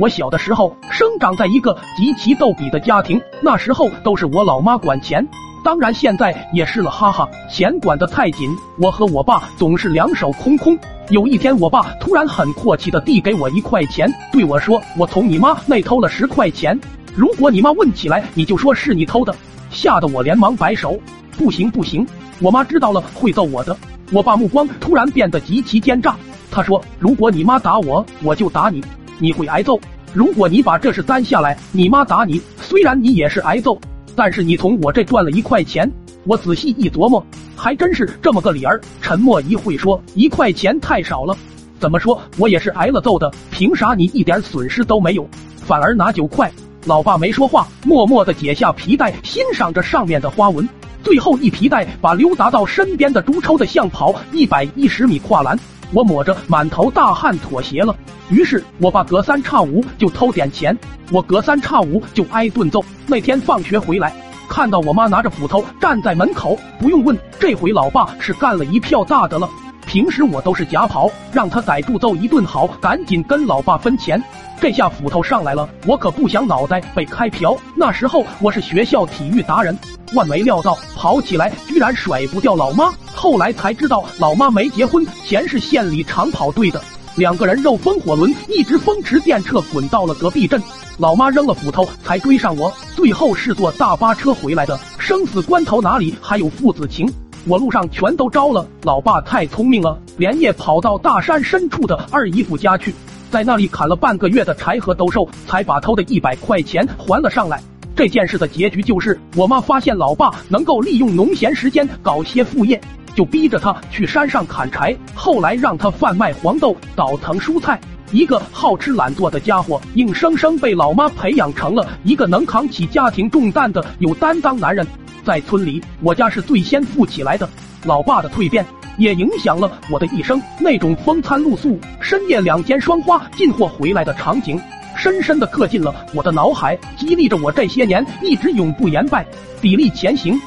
我小的时候生长在一个极其逗比的家庭，那时候都是我老妈管钱，当然现在也是了，哈哈，钱管得太紧，我和我爸总是两手空空。有一天，我爸突然很阔气的递给我一块钱，对我说：“我从你妈那偷了十块钱，如果你妈问起来，你就说是你偷的。”吓得我连忙摆手：“不行不行，我妈知道了会揍我的。”我爸目光突然变得极其奸诈，他说：“如果你妈打我，我就打你。”你会挨揍。如果你把这事担下来，你妈打你，虽然你也是挨揍，但是你从我这赚了一块钱。我仔细一琢磨，还真是这么个理儿。沉默一会，说一块钱太少了。怎么说我也是挨了揍的，凭啥你一点损失都没有，反而拿九块？老爸没说话，默默的解下皮带，欣赏着上面的花纹。最后一皮带把溜达到身边的猪抽的像跑一百一十米跨栏。我抹着满头大汗妥协了，于是我爸隔三差五就偷点钱，我隔三差五就挨顿揍。那天放学回来，看到我妈拿着斧头站在门口，不用问，这回老爸是干了一票大的了。平时我都是假跑，让他逮住揍一顿好，赶紧跟老爸分钱。这下斧头上来了，我可不想脑袋被开瓢。那时候我是学校体育达人，万没料到跑起来居然甩不掉老妈。后来才知道，老妈没结婚前是县里长跑队的，两个人肉风火轮，一直风驰电掣滚到了隔壁镇。老妈扔了斧头才追上我，最后是坐大巴车回来的。生死关头哪里还有父子情？我路上全都招了。老爸太聪明了，连夜跑到大山深处的二姨夫家去，在那里砍了半个月的柴和兜售，才把偷的一百块钱还了上来。这件事的结局就是，我妈发现老爸能够利用农闲时间搞些副业，就逼着他去山上砍柴。后来让他贩卖黄豆、倒腾蔬菜，一个好吃懒做的家伙，硬生生被老妈培养成了一个能扛起家庭重担的有担当男人。在村里，我家是最先富起来的。老爸的蜕变也影响了我的一生。那种风餐露宿、深夜两间双花进货回来的场景，深深的刻进了我的脑海，激励着我这些年一直永不言败、砥砺前行。